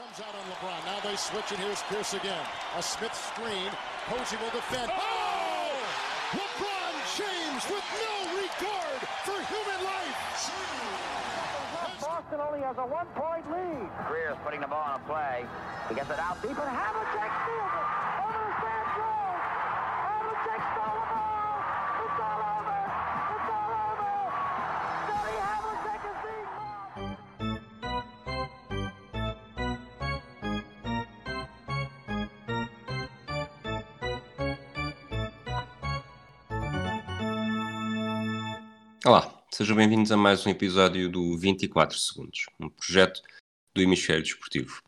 comes out on LeBron. Now they switch, and here's Pierce again. A Smith screen. Posey will defend. Oh! oh! LeBron James with no regard for human life. Boston only has a one-point lead. Greer's putting the ball on a play. He gets it out deep, and Havlicek steals it. Over to Stan sejam bem-vindos a mais um episódio do 24 Segundos, um projeto do Hemisfério Desportivo.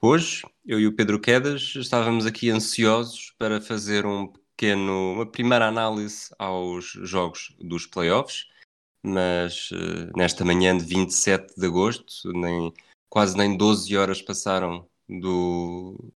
Hoje, eu e o Pedro Quedas estávamos aqui ansiosos para fazer um pequeno, uma primeira análise aos jogos dos playoffs, mas eh, nesta manhã de 27 de agosto, nem, quase nem 12 horas passaram do,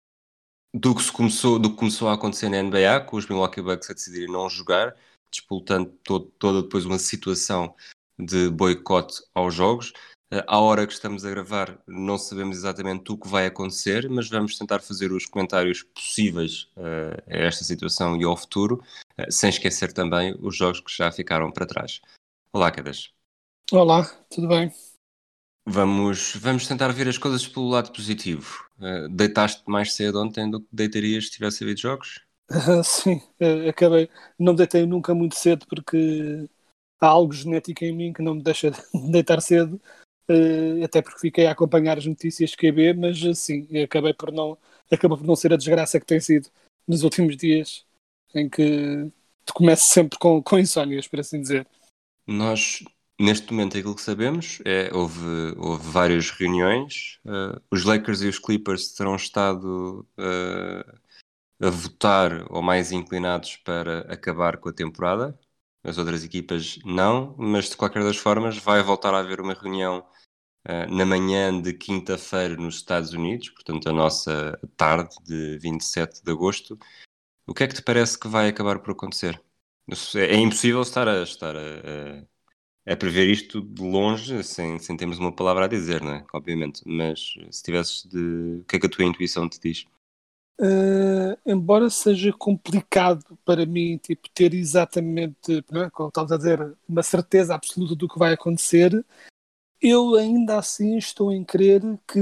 do, que começou, do que começou a acontecer na NBA, com os Milwaukee Bucks a decidirem não jogar, disputando todo, toda depois uma situação de boicote aos jogos. Eh, À hora que estamos a gravar, não sabemos exatamente o que vai acontecer, mas vamos tentar fazer os comentários possíveis eh, a esta situação e ao futuro, eh, sem esquecer também os jogos que já ficaram para trás. Olá, Quedas. Olá, tudo bem? Vamos, vamos tentar ver as coisas pelo lado positivo. Eh, deitaste mais cedo ontem do que deitarias se tivesse havido jogos? Sim, acabei. Não me deitei nunca muito cedo porque há algo genético em mim que não me deixa de deitar cedo, eh, até porque fiquei a acompanhar as notícias QB, mas eh, sim, acabei por não, acabou por não ser a desgraça que tem sido nos últimos dias, em que tu começas sempre com, com insónias, por assim dizer. Nós, neste momento, aquilo que sabemos é houve, houve várias reuniões. eh, os Lakers e os Clippers terão estado eh, a votar ou mais inclinados para acabar com a temporada. As outras equipas não, mas de qualquer das formas vai voltar a haver uma reunião eh, na manhã de quinta-feira nos Estados Unidos, portanto a nossa tarde de 27 de agosto. O que é que te parece que vai acabar por acontecer? É impossível estar a, estar a, a, a prever isto de longe, sem, sem termos uma palavra a dizer, não é? Obviamente. Mas se tivesses de. O que é que a tua intuição te diz? Uh, embora seja complicado para mim tipo, ter exatamente, não é, como estavas a dizer, uma certeza absoluta do que vai acontecer, eu ainda assim estou em crer que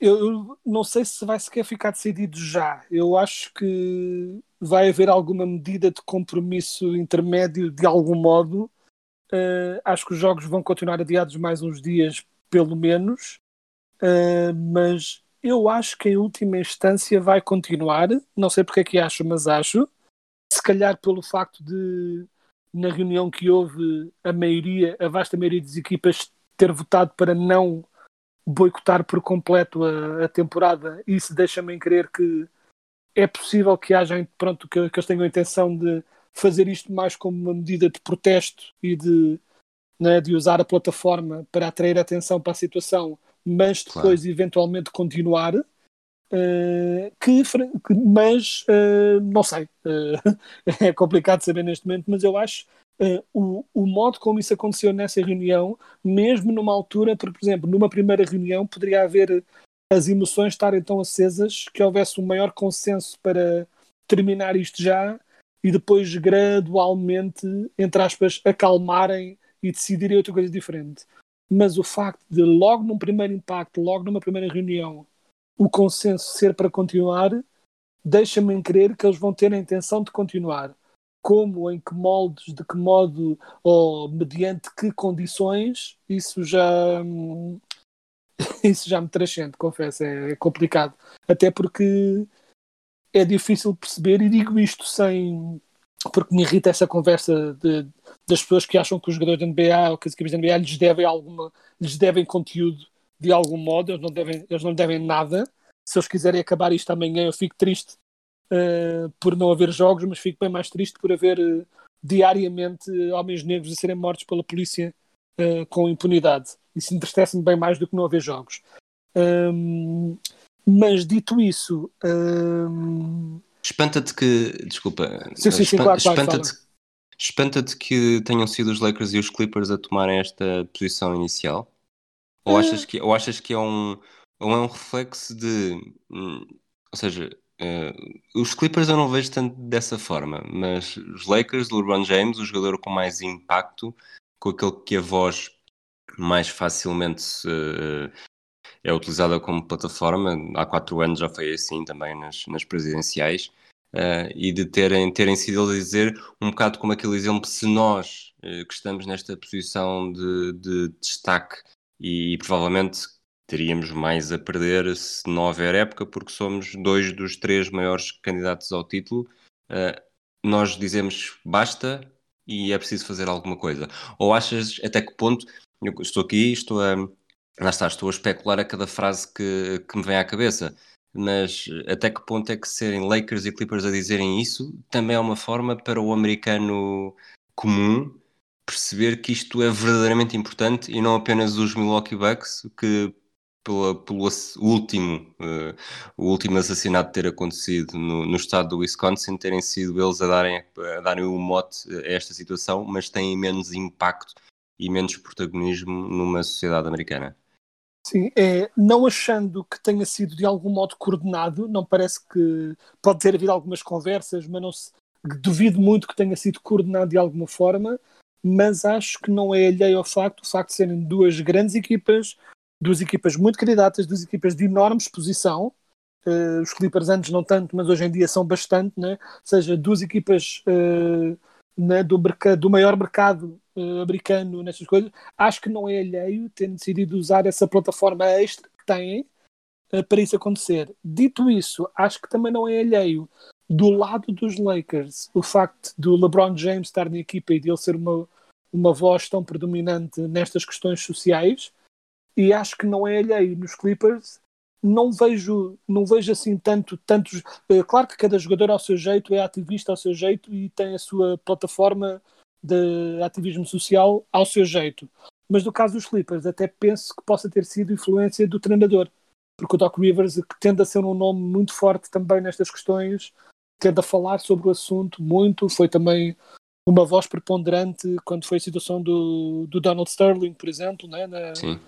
eu, eu não sei se vai sequer ficar decidido já. Eu acho que vai haver alguma medida de compromisso intermédio de algum modo. Uh, acho que os jogos vão continuar adiados mais uns dias, pelo menos. Uh, mas eu acho que em última instância vai continuar. Não sei porque é que acho, mas acho. Se calhar pelo facto de, na reunião que houve, a maioria, a vasta maioria das equipas ter votado para não boicotar por completo a, a temporada. Isso deixa-me crer que é possível que haja, pronto, que, que eles tenham a intenção de fazer isto mais como uma medida de protesto e de, né, de usar a plataforma para atrair atenção para a situação mas depois claro. eventualmente continuar. Uh, que, que, mas uh, não sei, uh, é complicado saber neste momento, mas eu acho o, o modo como isso aconteceu nessa reunião, mesmo numa altura, porque, por exemplo, numa primeira reunião poderia haver as emoções estarem tão acesas que houvesse um maior consenso para terminar isto já e depois gradualmente, entre aspas, acalmarem e decidirem outra coisa diferente mas o facto de logo num primeiro impacto, logo numa primeira reunião, o consenso ser para continuar, deixa-me crer que eles vão ter a intenção de continuar. Como, em que moldes, de que modo, ou mediante que condições, isso já isso já me transcende, confesso, é, é complicado. Até porque é difícil perceber, e digo isto sem porque me irrita essa conversa de, das pessoas que acham que os jogadores da NBA ou que as equipes da NBA lhes devem alguma, lhes devem conteúdo de algum modo, eles não devem, eles não devem nada. Se eles quiserem acabar isto amanhã, eu fico triste uh, por não haver jogos, mas fico bem mais triste por haver uh, diariamente homens negros a serem mortos pela polícia uh, com impunidade. Isso entristece-me bem mais do que não haver jogos. Um, mas dito isso, um, Espanta-te que. Desculpa. Sim, sim, sim, claro, claro, espanta-te, espanta-te que tenham sido os Lakers e os Clippers a tomarem esta posição inicial? Ou achas que, ou achas que é um, ou é um reflexo de. hum, Ou seja, eh, os Clippers eu não vejo tanto dessa forma, mas os Lakers, LeBron James, o jogador com mais impacto, com aquele que a voz mais facilmente eh, é utilizada como plataforma, há quatro anos já foi assim também nas, nas presidenciais, eh, e de terem, terem sido a dizer um bocado como aquele exemplo, se nós eh, que estamos nesta posição de, de destaque e, e provavelmente teríamos mais a perder se não houver época, porque somos dois dos três maiores candidatos ao título. Uh, nós dizemos basta e é preciso fazer alguma coisa. Ou achas até que ponto, eu estou aqui, estou a, lá está, estou a especular a cada frase que, que me vem à cabeça, mas até que ponto é que serem Lakers e Clippers a dizerem isso também é uma forma para o americano comum perceber que isto é verdadeiramente importante e não apenas os Milwaukee Bucks que pela, pelo último, uh, o último assassinato ter acontecido no, no, estado do Wisconsin, terem sido eles a darem, a darem o mote a esta situação, mas têm menos impacto e menos protagonismo numa sociedade americana. Sim, é, não achando que tenha sido de algum modo coordenado, não parece que pode ter havido algumas conversas, mas não se, duvido muito que tenha sido coordenado de alguma forma, mas acho que não é alheio ao facto, o facto de serem duas grandes equipas, duas equipas muito candidatas, duas equipas de enorme exposição. Uh, os Clippers antes não tanto, mas hoje em dia são bastante, né? ou seja, duas equipas uh, né, do, do, maior mercado americano nestas coisas. Acho que não é alheio terem decidido usar essa plataforma extra que têm para isso acontecer. Dito isso, acho que também não é alheio do lado dos Lakers o facto do LeBron James estar na equipa e de ele ser uma, uma voz tão predominante nestas questões sociais e acho que não é alheio nos Clippers. Não vejo, não vejo assim tanto, tantos. É, claro que cada jogador ao seu jeito é ativista ao seu jeito e tem a sua plataforma de ativismo social ao seu jeito. Mas no caso dos Clippers, até penso que possa ter sido influência do treinador, porque o Doc Rivers, que tende a ser um nome muito forte também nestas questões, tende a falar sobre o assunto muito. Foi também uma voz preponderante quando foi a situação do, do Donald Sterling, por exemplo, né, na, Sim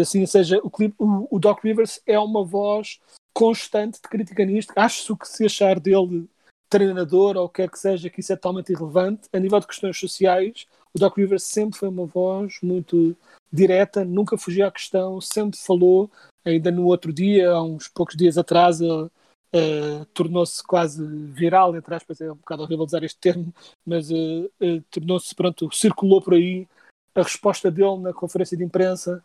assim, ou seja, o, o, o, Doc Rivers é uma voz constante de crítica nisto. Acho que se achar dele treinador ou quer que seja, que isso é totalmente irrelevante. A nível de questões sociais, o Doc Rivers sempre foi uma voz muito direta, nunca fugia à questão, sempre falou. Ainda no outro dia, há uns poucos dias atrás, uh, uh, tornou-se quase viral, entre aspas, é um bocado horrível usar este termo, mas uh, tornou-se, pronto, circulou por aí a resposta dele na conferência de imprensa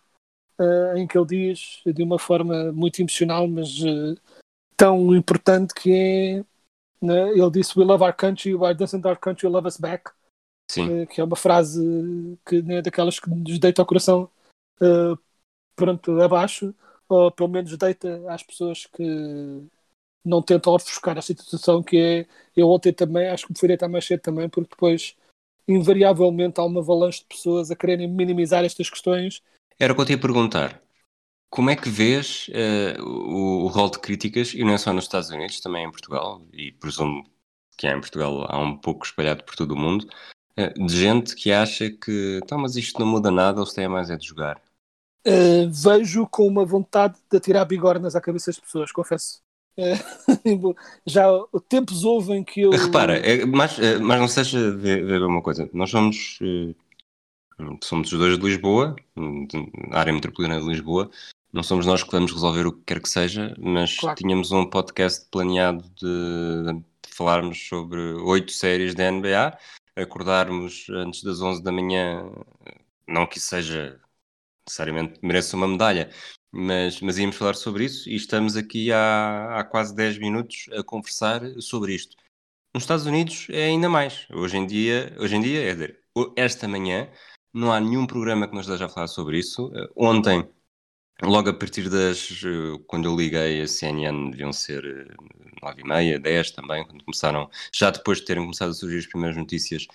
uh, em que ele diz de uma forma muito emocional, mas uh, tão importante que é né, ele disse We love our country, why doesn't our country love us back? Sim. Uh, que é uma frase que né, daquelas que nos deita o coração pronto, abaixo, ou pelo menos deita às pessoas que não tentam ofuscar esta situação que é, eu ontem também, acho que me fui deitar mais cedo também, porque depois invariavelmente há uma avalanche de pessoas a quererem minimizar estas questões era o que eu te ia perguntar. Como é que vês uh, o, o rol de críticas, e não é só nos Estados Unidos, também em Portugal, e presumo que há em Portugal há um pouco espalhado por todo o mundo, uh, de gente que acha que, tá, mas isto não muda nada, eles têm mais é de jogar. Uh, vejo com uma vontade de atirar bigornas à cabeça das pessoas, confesso. já tempos houve em que eu. Repara, é, mas, mas não seja ver, ver uma coisa. Nós somos Somos os dois de Lisboa, área metropolitana de Lisboa. Não somos nós que vamos resolver o que quer que seja, mas claro. tínhamos um podcast planeado de, de falarmos sobre oito séries da NBA, acordarmos antes das 11 da manhã, não que isso seja necessariamente mereça uma medalha, mas, mas íamos falar sobre isso e estamos aqui há, há quase 10 minutos a conversar sobre isto. Nos Estados Unidos é ainda mais. Hoje em dia, hoje em dia é dizer, esta manhã não há nenhum programa que nos esteja a falar sobre isso. Ontem, logo a partir das. Uh, quando eu liguei a CNN, deviam ser uh, nove e meia, dez também, quando começaram. Já depois de terem começado a surgir as primeiras notícias,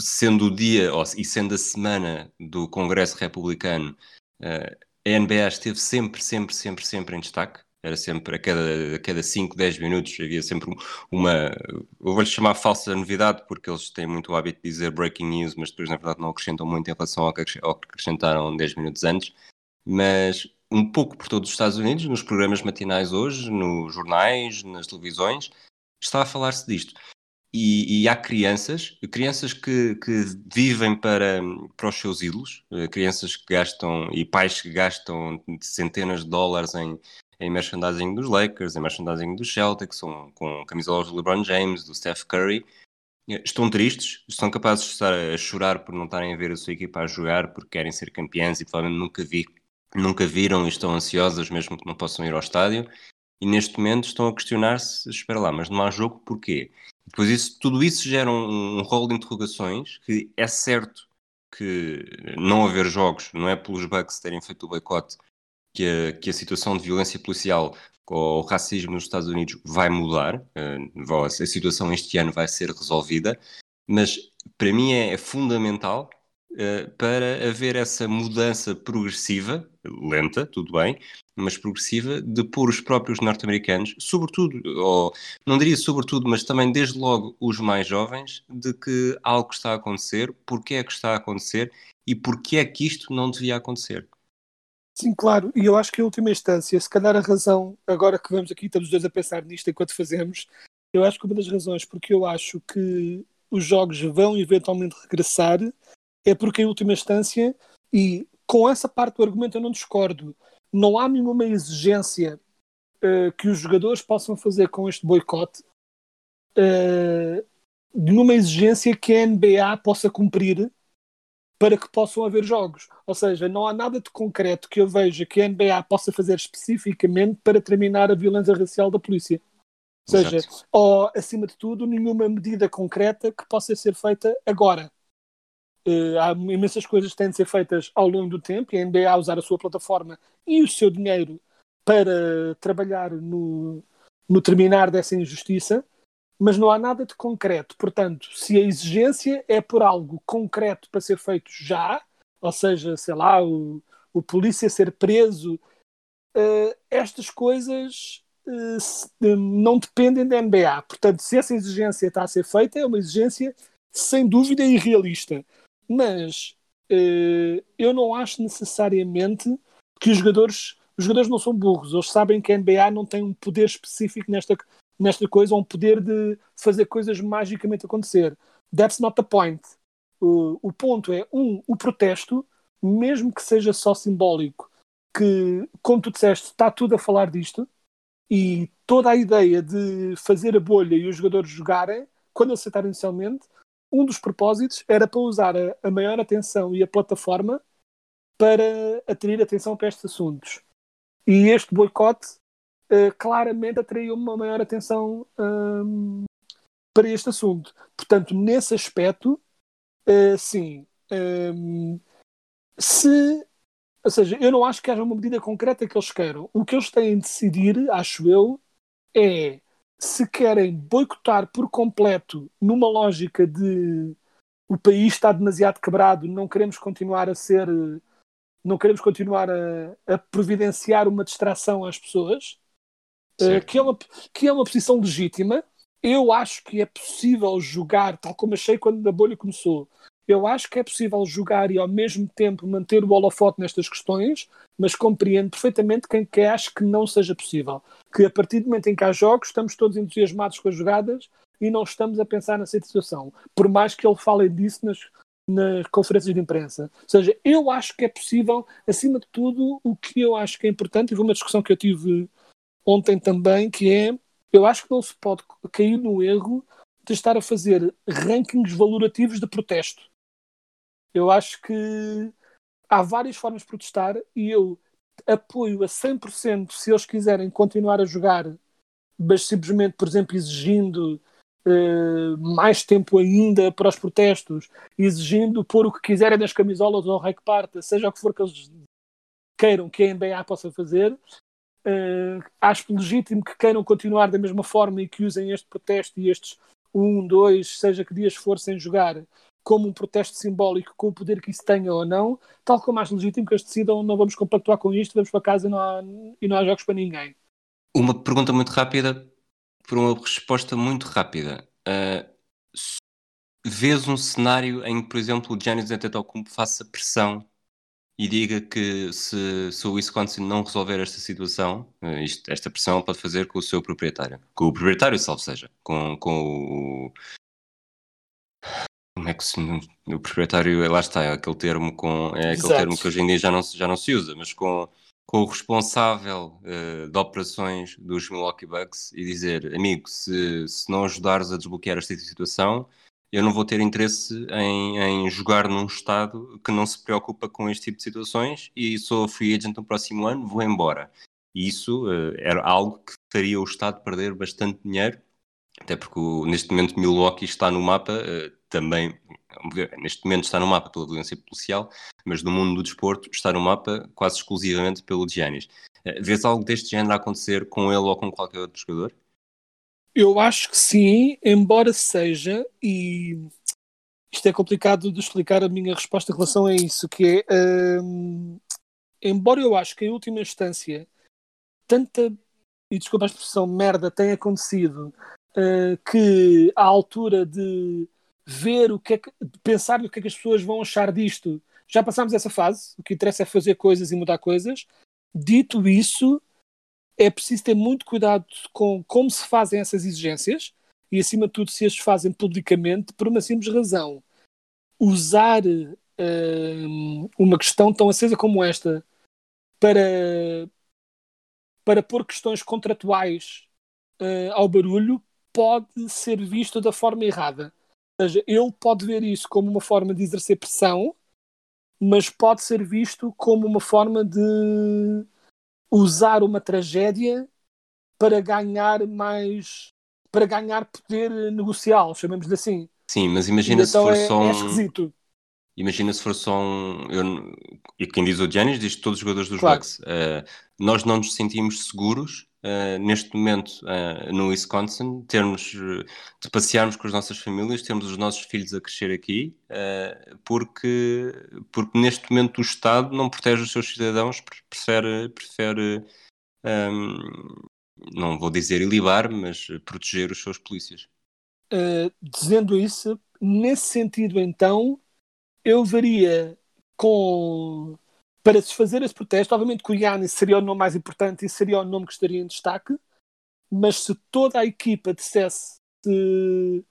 sendo o dia ou, e sendo a semana do Congresso Republicano, a NBA esteve sempre, sempre, sempre, sempre em destaque era sempre a cada, a cada 5, 10 minutos havia sempre uma, eu vou-lhe chamar falsa novidade porque eles têm muito o hábito de dizer breaking news, mas depois na verdade não acrescentam muito em relação ao que acrescentaram 10 minutos antes. Mas um pouco por todos os Estados Unidos, nos programas matinais hoje, nos jornais, nas televisões, está a falar-se disto. E, e, há crianças, crianças que, que, vivem para, para os seus ídolos, eh, crianças que gastam, e pais que gastam centenas de dólares em, em merchandising dos Lakers, em merchandising dos Celtics, com, com camisolas do LeBron James, do Steph Curry, eh, estão tristes, estão capazes de estar a chorar por não estarem a ver a sua equipa a jogar, porque querem ser campeões e provavelmente nunca, vi, nunca viram e estão ansiosas mesmo que não possam ir ao estádio. E neste momento estão a questionar-se, espera lá, mas não há jogo, porquê? Depois isso, tudo isso gera um, um rol de interrogações que é certo que não haver jogos, não é pelos Bucks terem feito o boicote que a, que a situação de violência policial ou racismo nos Estados Unidos vai mudar, uh, a situação este ano vai ser resolvida, mas para mim é, é fundamental uh, para haver essa mudança progressiva, lenta, tudo bem, mas progressiva, de pôr os próprios norte-americanos, sobretudo, ou não diria sobretudo, mas também desde logo os mais jovens, de que algo está a acontecer, porque é que está a acontecer e porque é que isto não devia acontecer. Sim, claro, e eu acho que em última instância, se calhar a razão, agora que vamos aqui, estamos os dois a pensar nisto enquanto fazemos, eu acho que uma das razões porque eu acho que os jogos vão eventualmente regressar é porque em última instância, e com essa parte do argumento eu não discordo, não há nenhuma exigência uh, que os jogadores possam fazer com este boicote, uh, nenhuma exigência que a NBA possa cumprir para que possam haver jogos. Ou seja, não há nada de concreto que eu veja que a NBA possa fazer especificamente para terminar a violência racial da polícia. Ou seja, Exato. ou acima de tudo, nenhuma medida concreta que possa ser feita agora. Uh, há imensas coisas que têm de ser feitas ao longo do tempo e a NBA usar a sua plataforma e o seu dinheiro para trabalhar no, no terminar dessa injustiça mas não há nada de concreto. Portanto, se a exigência é por algo concreto para ser feito já, ou seja, sei lá, o, o polícia ser preso, uh, estas coisas uh, não dependem da NBA. Portanto, se essa exigência está a ser feita, é uma exigência sem dúvida irrealista. Mas uh, eu não acho necessariamente que os jogadores. Os jogadores não são burros, eles sabem que a NBA não tem um poder específico nesta, nesta coisa, um poder de fazer coisas magicamente acontecer. That's not the point. Uh, o ponto é, um, o protesto, mesmo que seja só simbólico, que, como tu disseste, está tudo a falar disto, e toda a ideia de fazer a bolha e os jogadores jogarem, quando aceitaram inicialmente, um dos propósitos era para usar a, a maior atenção e a plataforma para atrair atenção para estes assuntos. E este boicote uh, claramente atraiu uma maior atenção um, para este assunto. Portanto, nesse aspecto, uh, sim. Um, se, ou seja, eu não acho que haja uma medida concreta que eles queiram. O que eles têm de decidir, acho eu, é se querem boicotar por completo numa lógica de o país está demasiado quebrado, não queremos continuar a ser, não queremos continuar a, a providenciar uma distração às pessoas, uh, que, é uma, que é uma posição legítima. Eu acho que é possível jogar, tal como achei quando a bolha começou. Eu acho que é possível jogar e ao mesmo tempo manter o holofote nestas questões, mas compreendo perfeitamente quem quer acha que não seja possível. Que a partir do momento em que há jogos, estamos todos entusiasmados com as jogadas e não estamos a pensar nessa situação. Por mais que ele fale disso nas, nas conferências de imprensa. Ou seja, eu acho que é possível, acima de tudo, o que eu acho que é importante, e foi uma discussão que eu tive ontem também, que é, eu acho que não se pode cair no erro de estar a fazer rankings valorativos de protesto. Eu acho que há várias formas de protestar e eu apoio a 100% se eles quiserem continuar a jogar, mas simplesmente, por exemplo, exigindo uh, mais tempo ainda para os protestos, exigindo pôr o que quiserem nas camisolas ou rec parta, seja o que for que eles queiram que a NBA possa fazer, Uh, acho legítimo que queiram continuar da mesma forma e que usem este protesto e estes um, dois, seja que dias for sem jogar, como um protesto simbólico com o poder que isso tenha ou não, tal como acho legítimo que eles decidam não vamos compactuar com isto, vamos para casa e não há, e não há jogos para ninguém. Uma pergunta muito rápida por uma resposta muito rápida. Uh, vês um cenário em que, por exemplo, o Giannis Antetokounmpo faça pressão e diga que se, se o Wisconsin não resolver esta situação, eh, isto, esta pressão pode fazer com o seu proprietário. Com o proprietário, salvo seja. Com, com o. Como é que se. O proprietário, lá está, é aquele termo, com, é aquele Exato. termo que hoje em dia já não, se- já não se usa, mas com, com o responsável eh, de operações dos Milwaukee Bucks e dizer: amigo, se, se não ajudares a desbloquear esta situação, eu não vou ter interesse em, em jogar num estado que não se preocupa com este tipo de situações e sou free agent no próximo ano, vou embora. E isso eh, era algo que faria o Estado perder bastante dinheiro, até porque o- neste momento Milwaukee está no mapa eh, também, neste momento está no mapa pela violência policial, mas no mundo do desporto está no mapa quase exclusivamente pelo Giannis. Eh, vês algo deste género a acontecer com ele ou com qualquer outro jogador? Eu acho que sim, embora seja, e isto é complicado de explicar a minha resposta em relação a isso, que é, hum, embora eu acho que em última instância tanta, e desculpa a expressão, merda tem acontecido, uh, que à altura de ver o que é que, pensar no que é que as pessoas vão achar disto, já passámos essa fase, o que interessa é fazer coisas e mudar coisas. Dito isso, é preciso ter muito cuidado com como se fazem essas exigências e, acima de tudo, se as fazem publicamente, por uma simples razão. Usar hum, uma questão tão acesa como esta para, para pôr questões contratuais uh, ao barulho pode ser visto da forma errada. Ou seja, ele pode ver isso como uma forma de exercer pressão, mas pode ser visto como uma forma de usar uma tragédia para ganhar mais para ganhar poder negocial, chamemos-lhe assim. Sim, mas imagina E se então for é, só é um. esquisito. Imagina se for só um. eu- e quem diz o Giannis diz todos os jogadores dos Claro. Bucks. Eh, nós não nos sentimos seguros eh, neste momento eh, no Wisconsin, termos de passearmos com as nossas famílias, termos os nossos filhos a crescer aqui, eh, porque, porque neste momento o Estado não protege os seus cidadãos, pre- prefere, prefere ehm, não vou dizer ilibar, mas proteger os seus polícias. Uh, dizendo isso, nesse sentido, então, eu veria com. Para se fazer esse protesto, obviamente que o Yannis seria o nome mais importante e seria o nome que estaria em destaque, mas se toda a equipa dissesse se,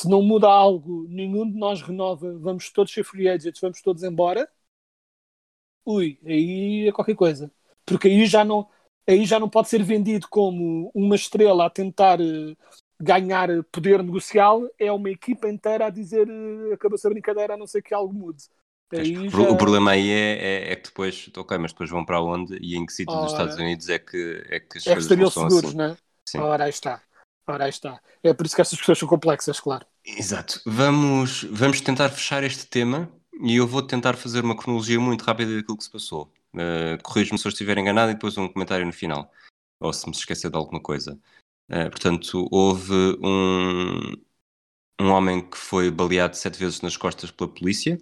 se não muda algo, nenhum de nós renova, vamos todos ser free agents, vamos todos embora, ui, aí é qualquer coisa. Porque aí já não, aí já não pode ser vendido como uma estrela a tentar eh, ganhar poder negocial, é uma equipa inteira a dizer eh, acabou-se a brincadeira a não ser que algo mude. O, problema aí é, é- é que depois, ok, mas depois vão para onde e em que sítio dos. Estados Unidos é que, é que as é que coisas estariam não são seguros, assim. não é? Sim. Ora, aí está. Ora, aí está. É por isso que estas questões são complexas, claro. Exato. Vamos, vamos tentar fechar este tema e eu vou tentar fazer uma cronologia muito rápida daquilo que se passou. Uh, Corrijo-me se eu estiver enganado e depois um comentário no final. Ou se me esquecer de alguma coisa. Uh, portanto, houve um, um homem que foi baleado sete vezes nas costas pela polícia,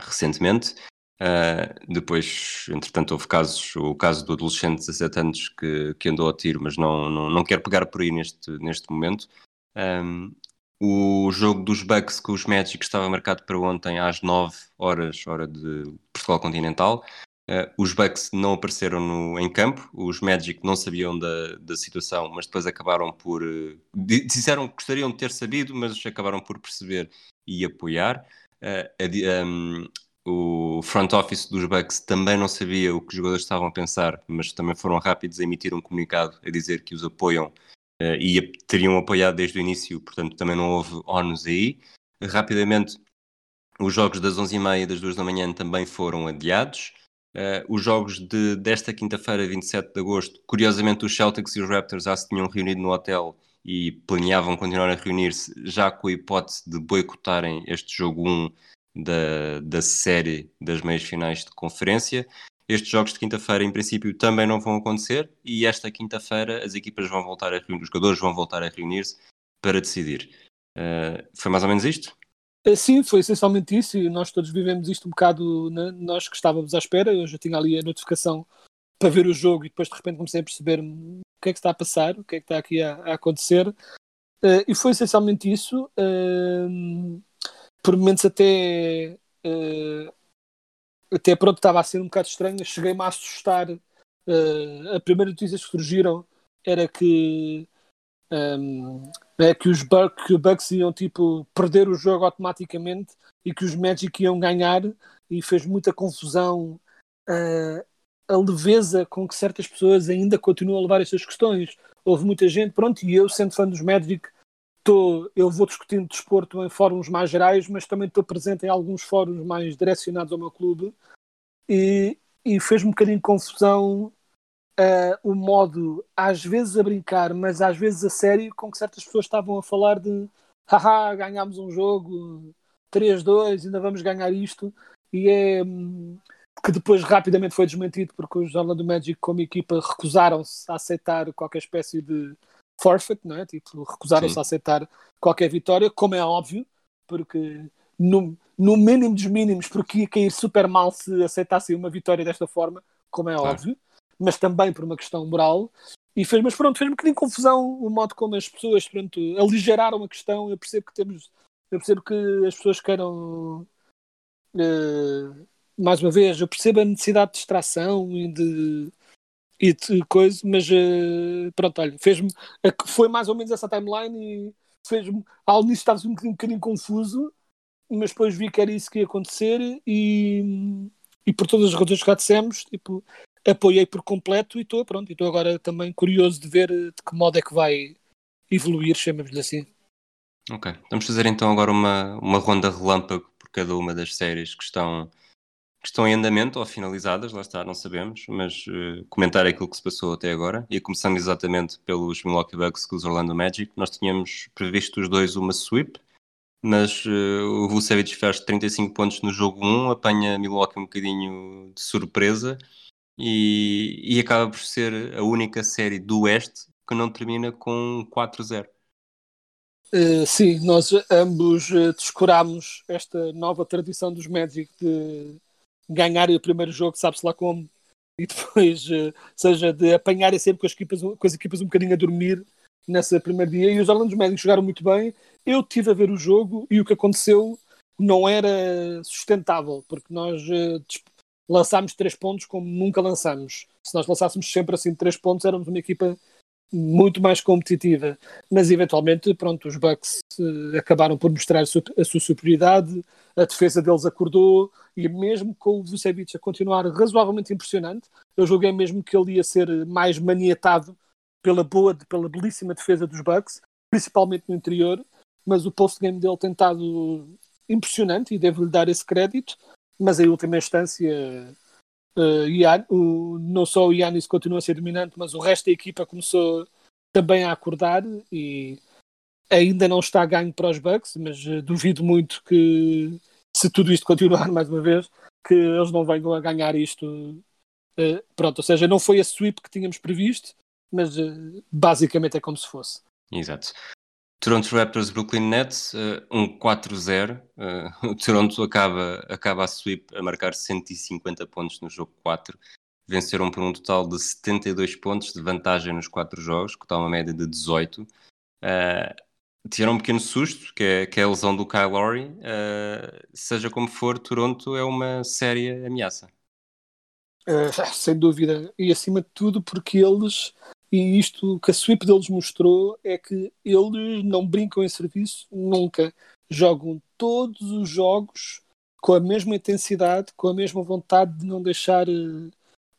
recentemente. Uh, depois, entretanto, houve casos, o caso do adolescente de 17 anos que, que andou a tiro, mas não, não, não quero pegar por aí neste, neste momento. Um, o jogo dos Bucks com os Magic estava marcado para ontem às 9 horas, hora de Portugal Continental. Uh, os Bucks não apareceram no, em campo, os Magic não sabiam da, da situação, mas depois acabaram por. Uh, disseram que gostariam de ter sabido, mas acabaram por perceber e apoiar. Um, o front office dos Bucks também não sabia o que os jogadores estavam a pensar, mas também foram rápidos a emitir um comunicado a dizer que os apoiam Uh, e teriam apoiado desde o início, portanto também não houve ONUs aí. Rapidamente, os jogos das 11h30 e das 2 da manhã também foram adiados. Uh, os jogos de, desta quinta-feira, 27 de agosto, curiosamente os Celtics e os Raptors já se tinham reunido no hotel e planeavam continuar a reunir-se, já com a hipótese de boicotarem este jogo 1 da, da série das meias finais de conferência. Estes jogos de quinta-feira, em princípio, também não vão acontecer e esta quinta-feira as equipas vão voltar a reunir, os jogadores vão voltar a reunir-se para decidir. Uh, foi mais ou menos isto? Sim, foi essencialmente isso e nós todos vivemos isto um bocado, né? nós que estávamos à espera, eu já tinha ali a notificação para ver o jogo e depois de repente comecei a perceber o que é que está a passar, o que é que está aqui a, a acontecer uh, e foi essencialmente isso, uh, por momentos até até pronto, estava a ser um bocado estranho, cheguei-me a assustar. Uh, a primeira notícia que surgiram era que, um, é, que os Bucks, iam tipo, perder o jogo automaticamente e que os Magic iam ganhar e fez muita confusão uh, a leveza com que certas pessoas ainda continuam a levar estas questões. Houve muita gente, pronto, e eu, sendo fã dos Magic, tô, eu vou discutindo desporto em fóruns mais gerais, mas também estou presente em alguns fóruns mais direcionados ao meu clube e, e fez-me um bocadinho de confusão uh, o modo, às vezes a brincar, mas às vezes a sério, com que certas pessoas estavam a falar de haha, ganhámos um jogo 3-2, ainda vamos ganhar isto, e é hum, que depois rapidamente foi desmentido porque os Orlando Magic como equipa recusaram-se a aceitar qualquer espécie de forfeit, não é? Tipo, recusaram-se a aceitar qualquer vitória, como é óbvio, porque no, no mínimo dos mínimos, porque ia cair super mal se aceitassem uma vitória desta forma, como é claro. óbvio, mas também por uma questão moral. E fez, mas pronto, fez um bocadinho confusão o modo como as pessoas pronto, aligeraram a questão. Eu percebo que temos, eu percebo que as pessoas queiram uh, mais uma vez, eu percebo a necessidade de distração e de, e de coisa, mas uh, pronto, olha, fez-me. Foi mais ou menos essa timeline e fez-me. Ao início estava um um bocadinho confuso, mas depois vi que era isso que ia acontecer e, e por todas as razões que já dissemos, tipo, apoiei por completo e estou pronto. Estou agora também curioso de ver de que modo é que vai evoluir, chamamos-lhe assim. Ok, vamos fazer então agora uma, uma ronda relâmpago por cada uma das séries que estão que estão em andamento ou finalizadas, lá está, não sabemos, mas uh, comentar aquilo que se passou até agora. E começando exatamente pelos Milwaukee Bucks com os Orlando Magic, nós tínhamos previsto os dois uma sweep, mas uh, o Vucevic faz 35 pontos no jogo 1, apanha Milwaukee um bocadinho de surpresa e, e acaba por ser a única série do Oeste que não termina com 4-0. Uh, sim, nós ambos descurámos esta nova tradição dos Magic de ganhar o primeiro jogo, sabe-se lá como, e depois, uh, seja de apanharem sempre com as, equipas, com as equipas um bocadinho a dormir nesse primeiro dia. E os Orlando Magic jogaram muito bem. Eu tive a ver o jogo e o que aconteceu não era sustentável, porque nós uh, lançámos três pontos como nunca lançamos. Se nós lançássemos sempre assim três pontos, éramos uma equipa muito mais competitiva. Mas eventualmente, pronto, os Bucks uh, acabaram por mostrar a sua superioridade, a defesa deles acordou e mesmo com o Vucevic a continuar razoavelmente impressionante, eu julguei mesmo que ele ia ser mais maniatado pela boa, pela belíssima defesa dos Bucks, principalmente no interior, mas o post-game dele tem estado impressionante e devo-lhe dar esse crédito, mas em última instância uh, Ian, o, não só o Yannis continua a ser dominante, mas o resto da equipa começou também a acordar e ainda não está ganho para os Bucks, mas uh, duvido muito que se tudo isto continuar mais uma vez, que eles não venham a ganhar isto. Uh, pronto, ou seja, não foi a sweep que tínhamos previsto, mas uh, basicamente é como se fosse. Exato. Toronto Raptors, Brooklyn Nets, uh, um 4-0. Uh, o Toronto acaba, acaba a sweep a marcar 150 pontos no jogo 4. Venceram por um total de 72 pontos de vantagem nos 4 jogos, que está uma média de 18. Uh, tiveram um pequeno susto, que é, que é a lesão do Kyle Lowry. Seja como for, Toronto é uma séria ameaça. Sem dúvida. E acima de tudo porque eles, e isto que a sweep deles mostrou, é que eles não brincam em serviço nunca. Jogam todos os jogos com a mesma intensidade, com a mesma vontade de não deixar uh,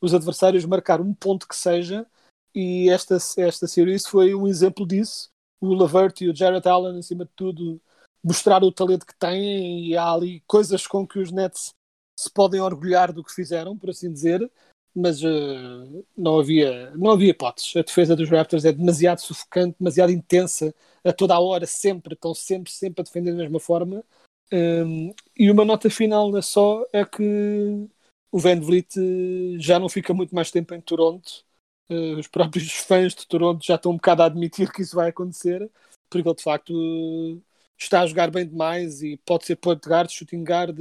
os adversários marcar um ponto que seja. E esta, esta series foi um exemplo disso o Lavert e o Jared Allen, acima de tudo, mostraram o talento que têm e há ali coisas com que os Nets se podem orgulhar do que fizeram, por assim dizer, mas uh, não havia não havia hipóteses. A defesa dos Raptors é demasiado sufocante, demasiado intensa, a toda a hora, sempre, estão sempre, sempre a defender da mesma forma. Um, e uma nota final é só é que o Van Vliet eh, já não fica muito mais tempo em Toronto Uh, os próprios fãs de Toronto já estão um bocado a admitir que isso vai acontecer, porque ele de facto está a jogar bem demais e pode ser point guard, shooting guard,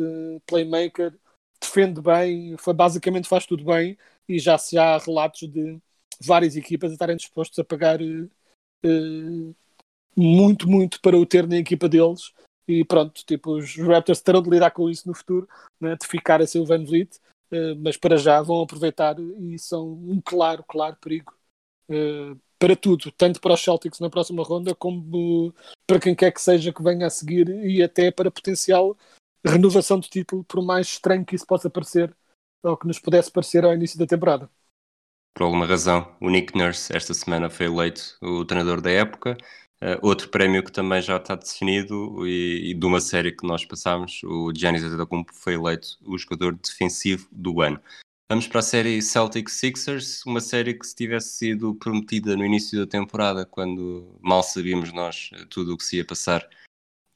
playmaker, defende bem, basicamente faz tudo bem e já, já há relatos de várias equipas a estarem dispostos a pagar uh, muito, muito para o ter na equipa deles. E pronto, tipo, os Raptors terão de lidar com isso no futuro, né, de ficar a ser o Van Vliet, uh, mas para já vão aproveitar e são um claro, claro perigo uh, para tudo, tanto para os Celtics na próxima ronda, como para quem quer que seja que venha a seguir e até para potencial renovação do título, por mais estranho que isso possa parecer, ou que nos pudesse parecer ao início da temporada. Por alguma razão, o Nick Nurse esta semana foi eleito o treinador da época. Uh, outro prémio que também já está definido e, e de uma série que nós passámos, o Giannis Antetokounmpo foi eleito o jogador defensivo do ano. Vamos para a série Celtic Sixers, uma série que se tivesse sido prometida no início da temporada, quando mal sabíamos nós tudo o que se ia passar,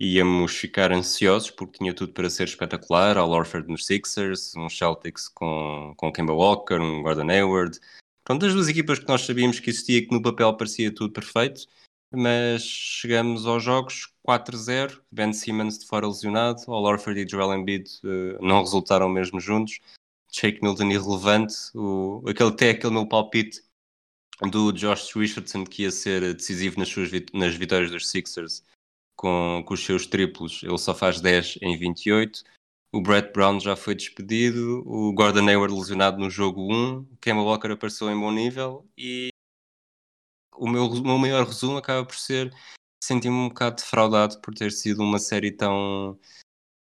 íamos ficar ansiosos porque tinha tudo para ser espetacular. Al Orford nos Sixers, um Celtics com, com Kemba Walker, um Gordon Hayward. Pronto, as duas equipas que nós sabíamos que existia, que no papel parecia tudo perfeito mas chegamos aos jogos 4-0, Ben Simmons de fora lesionado, Al Orford e Joel Embiid uh, não resultaram mesmo juntos, Shake Milton irrelevante, o, aquele, até aquele meu palpite do Josh Richardson que ia ser decisivo nas, suas, nas vitórias dos Sixers com, com os seus triplos, ele só faz 10 em 28, o Brett Brown já foi despedido, o Gordon Hayward lesionado no jogo 1, o Kemba Walker apareceu em bom nível. E o meu, o meu maior resumo acaba por ser senti-me um bocado defraudado por ter sido uma série tão.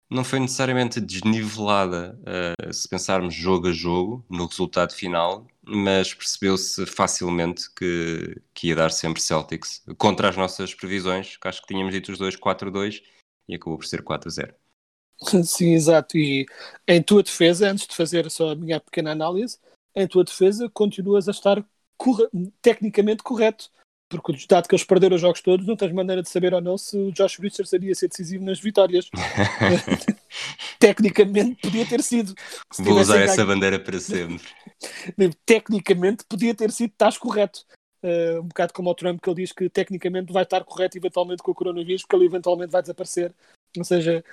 Não foi necessariamente desnivelada, uh, se pensarmos jogo a jogo, no resultado final, mas percebeu-se facilmente que, que ia dar sempre Celtics, contra as nossas previsões, que acho que tínhamos dito os dois 4-2 e acabou por ser 4-0. Sim, exato. E em tua defesa, antes de fazer só a minha pequena análise, em tua defesa continuas a estar tecnicamente correto. Porque, dado que eles perderam os jogos todos, não tens maneira de saber ou não se o Josh Richards seria ser decisivo nas vitórias. Tecnicamente podia ter sido. Vou usar essa ganho... bandeira para sempre. Tecnicamente podia ter sido, estás correto. Uh, um bocado como o Trump, que ele diz que tecnicamente vai estar correto eventualmente com o coronavírus, porque ele eventualmente vai desaparecer. Ou seja,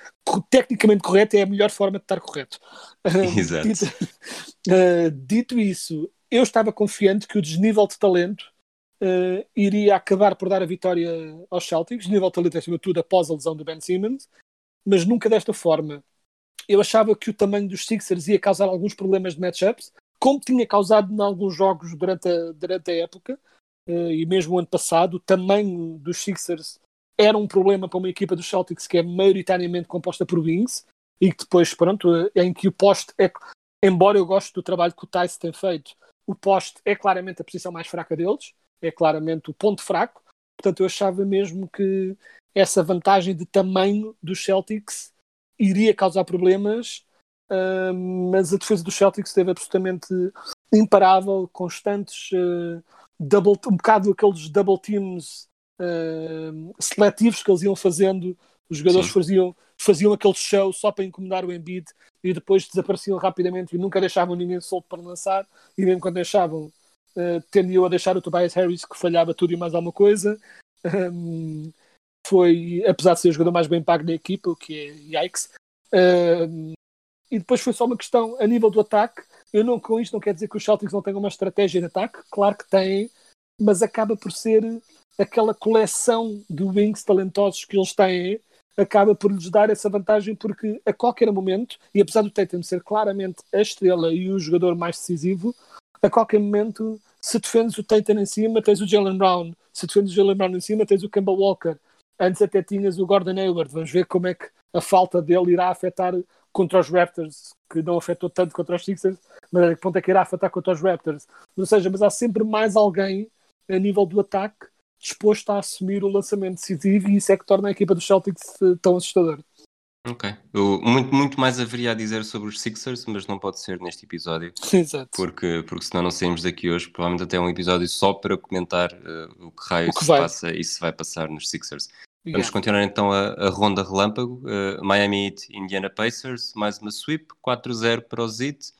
tecnicamente correto é a melhor forma de estar correto. Uh, Exato. Dito, uh, dito isso, eu estava confiante que o desnível de talento uh, iria acabar por dar a vitória aos Celtics, nível de talento acima de tudo após a lesão do Ben Simmons, mas nunca desta forma. Eu achava que o tamanho dos Sixers ia causar alguns problemas de matchups, como tinha causado em alguns jogos durante a, durante a época, uh, e mesmo o ano passado, o tamanho dos Sixers era um problema para uma equipa dos Celtics que é maioritariamente composta por wings, e que depois, pronto, em que o poste é, embora eu goste do trabalho que o Tice tem feito, o poste é claramente a posição mais fraca deles, é claramente o ponto fraco. Portanto, eu achava mesmo que essa vantagem de tamanho dos Celtics iria causar problemas, uh, mas a defesa dos Celtics esteve absolutamente imparável, constantes, uh, double, um bocado aqueles double teams uh, seletivos que eles iam fazendo. Os jogadores faziam, faziam aquele show só para incomodar o Embiid e depois desapareciam rapidamente e nunca deixavam ninguém solto para lançar e mesmo quando deixavam uh, tendiam a deixar o Tobias Harris que falhava tudo e mais alguma coisa um, foi, apesar de ser o jogador mais bem pago da equipa, o que é yikes. Um, e depois foi só uma questão a nível do ataque. Eu não, com isto não quer dizer que os Celtics não tenham uma estratégia de ataque, claro que têm mas acaba por ser aquela coleção de wings talentosos que eles têm acaba por lhes dar essa vantagem porque a qualquer momento, e apesar do Tatum ser claramente a estrela e o jogador mais decisivo, a qualquer momento, se defendes o Tatum em cima, tens o Jalen Brown. Se defendes o Jalen Brown em cima, tens o Kemba Walker. Antes até tinhas o Gordon Hayward. Vamos ver como é que a falta dele irá afetar contra os Raptors, que não afetou tanto contra os Sixers, mas a que ponto é que irá afetar contra os Raptors. Ou seja, mas há sempre mais alguém a nível do ataque disposto a assumir o lançamento decisivo e isso é que torna a equipa dos Celtics eh, tão assustadora. Ok. Eu, muito, muito mais haveria a dizer sobre os Sixers, mas não pode ser neste episódio. Exato. Porque, porque senão não saímos daqui hoje. Provavelmente até um episódio só para comentar uh, o que raio se vai. passa e se vai passar nos Sixers. Yeah. Vamos continuar então a, a ronda relâmpago. Uh, Miami Heat, Indiana Pacers, mais uma sweep, 4-0 para os Heat.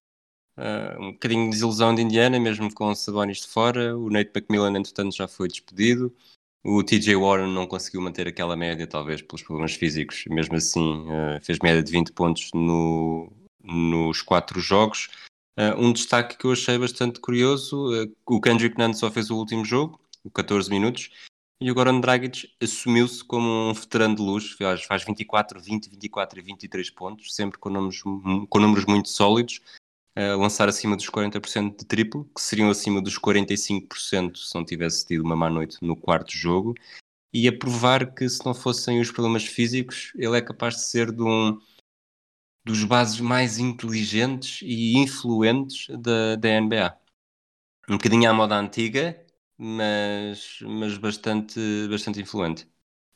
Uh, um bocadinho de desilusão de Indiana, mesmo com o Sabonis de fora. O Nate McMillan, entretanto, já foi despedido. O TJ Warren não conseguiu manter aquela média, talvez pelos problemas físicos. Mesmo assim, uh, fez média de 20 pontos no, nos quatro jogos. Uh, um destaque que eu achei bastante curioso: o Kendrick Nunn só fez o último jogo, 14 minutos, e o Goran Dragic assumiu-se como um veterano de luz, faz, faz 24, 20, 24 e 23 pontos, sempre com números, com números muito sólidos, lançar acima dos 40% de triplo, que seriam acima dos 45% se não tivesse tido uma má noite no quarto jogo, e a provar que se não fossem os problemas físicos, ele é capaz de ser de um dos bases mais inteligentes e influentes da, da NBA. Um bocadinho à moda antiga, mas, mas bastante, bastante influente.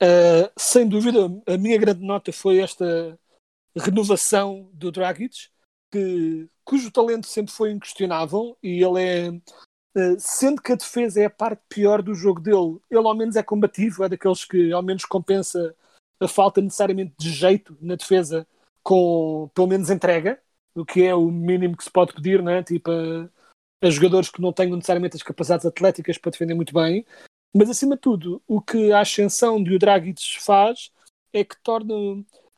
Uh, sem dúvida, a minha grande nota foi esta renovação do Dragic, que, cujo talento sempre foi inquestionável e ele é. Uh, sendo que a defesa é a parte pior do jogo dele, ele ao menos é combativo, é daqueles que ao menos compensa a falta necessariamente de jeito na defesa com pelo menos entrega, o que é o mínimo que se pode pedir, né? tipo a, a jogadores que não tenham necessariamente as capacidades atléticas para defender muito bem. Mas acima de tudo, o que a ascensão de o Dragic faz é que torna,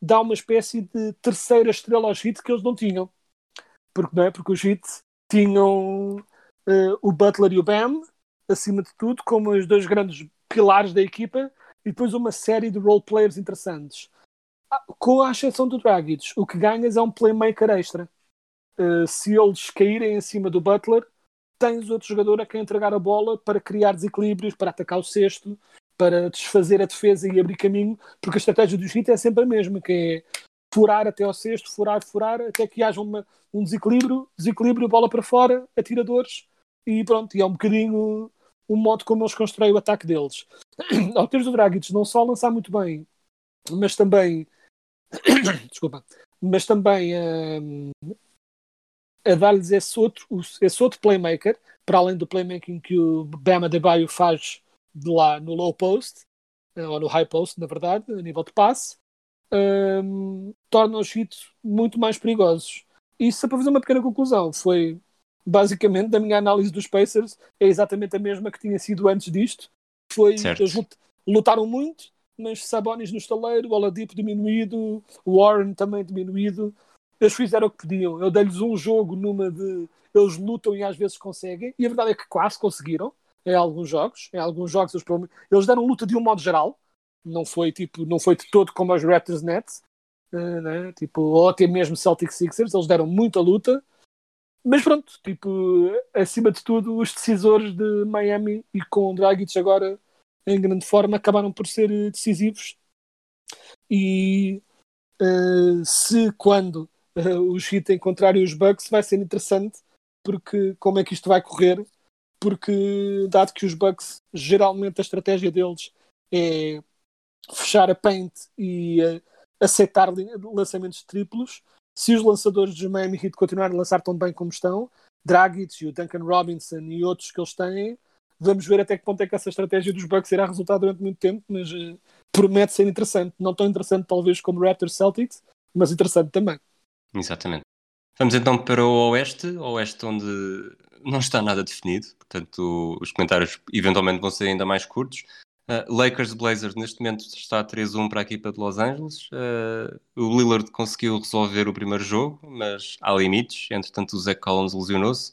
dá uma espécie de terceira estrela aos Heat que eles não tinham. Porque, não é? Porque os Heat tinham uh, o Butler e o Bam, acima de tudo, como os dois grandes pilares da equipa, e depois uma série de role players interessantes. Ah, com a ascensão do Dragic, o que ganhas é um playmaker extra. Uh, se eles caírem em cima do Butler, tens outro jogador a quem entregar a bola para criar desequilíbrios, para atacar o cesto, para desfazer a defesa e abrir caminho, porque a estratégia do Heat é sempre a mesma, que é furar até ao cesto, furar, furar, até que haja uma, um desequilíbrio, desequilíbrio, bola para fora, atiradores, e pronto, e é um bocadinho o modo como eles constroem o ataque deles. Ao termos do Dragic, não só lançar muito bem, mas também desculpa, mas também um, a dar-lhes esse outro, esse outro playmaker, para além do playmaking que o Bama Debaio faz de lá no low post, eh, ou no high post, na verdade, a nível de passe, um, torna os hits muito mais perigosos. Só para fazer uma pequena conclusão, foi basicamente, da minha análise dos Pacers, é exatamente a mesma que tinha sido antes disto. Foi, certo. eles lutaram muito, mas Sabonis no estaleiro, Oladipo diminuído, Warren também diminuído. Eles fizeram o que podiam. Eu dei-lhes um jogo numa de eles lutam e às vezes conseguem, e a verdade é que quase conseguiram em alguns jogos. Em alguns jogos eles, eles deram luta de um modo geral, não foi tipo, não foi de todo como os Raptors Nets, uh, né? tipo, ou até mesmo Celtic Sixers, eles deram muita luta. Mas pronto, tipo, acima de tudo, os decisores de Miami e com o Dragic agora em grande forma, acabaram por ser eh, decisivos. E uh, se quando uh, os Heat encontrarem os Bucks, vai ser interessante, porque como é que isto vai correr? Porque, dado que os Bucks, geralmente a estratégia deles é fechar a paint e uh, aceitar lançamentos triplos, se os lançadores dos Miami Heat continuarem a lançar tão bem como estão, Dragic e o Duncan Robinson e outros que eles têm, Vamos ver até que ponto é que essa estratégia dos Bucks irá resultar durante muito tempo, mas uh, promete ser interessante. Não tão interessante, talvez, como Raptors Celtics, mas interessante também. Exatamente. Vamos então para o Oeste, o Oeste onde não está nada definido, portanto os comentários eventualmente vão ser ainda mais curtos. Uh, Lakers Blazers neste momento está 3-1 para a equipa de Los Angeles. Uh, o Lillard conseguiu resolver o primeiro jogo, mas há limites. Entretanto, o Zach Collins lesionou-se.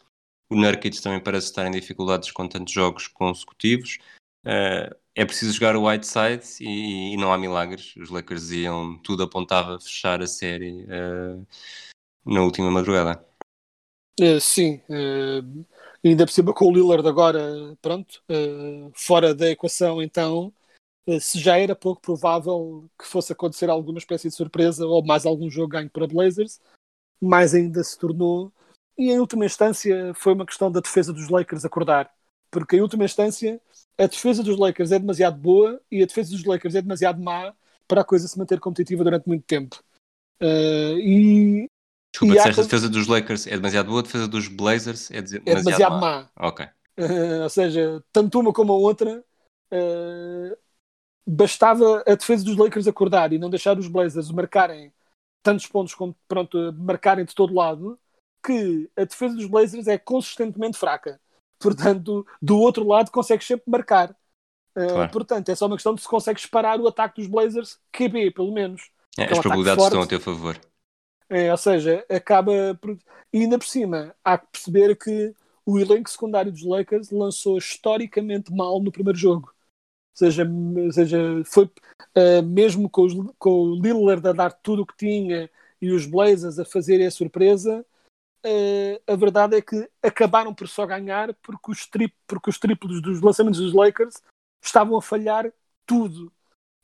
O Nurkic também parece estar em dificuldades com tantos jogos consecutivos. Uh, é preciso jogar o Whiteside e, e, não há milagres. Os Lakers iam, tudo apontava a fechar a série na última madrugada. Uh, ainda por cima com o Lillard agora, pronto, fora da equação, então, se já era pouco provável que fosse acontecer alguma espécie de surpresa ou mais algum jogo ganho para Blazers, mais ainda se tornou e em última instância foi uma questão da defesa dos Lakers acordar. Porque em última instância a defesa dos Lakers é demasiado boa e a defesa dos Lakers é demasiado má para a coisa se manter competitiva durante muito tempo. Uh, e. Desculpa, e há... a defesa dos Lakers é demasiado boa, a defesa dos Blazers é, demasiado, é demasiado má. má. Ok. Uh, ou seja, tanto uma como a outra. Uh, bastava a defesa dos Lakers acordar e não deixar os Blazers marcarem tantos pontos como pronto, marcarem de todo lado que a defesa dos Blazers é consistentemente fraca. Portanto, do outro lado consegues sempre marcar. Uh, claro. Portanto, é só uma questão de se consegues parar o ataque dos Blazers, QB, pelo menos. É, as um probabilidades estão a teu favor. É, ou seja, acaba. Por... E ainda por cima, há que perceber que o elenco secundário dos Lakers lançou historicamente mal no primeiro jogo. seja, seja foi uh, mesmo com, os, com o Lillard a dar tudo o que tinha e os Blazers a fazerem a surpresa, uh, a verdade é que acabaram por só ganhar porque os, tri, porque os triplos dos lançamentos dos Lakers estavam a falhar tudo.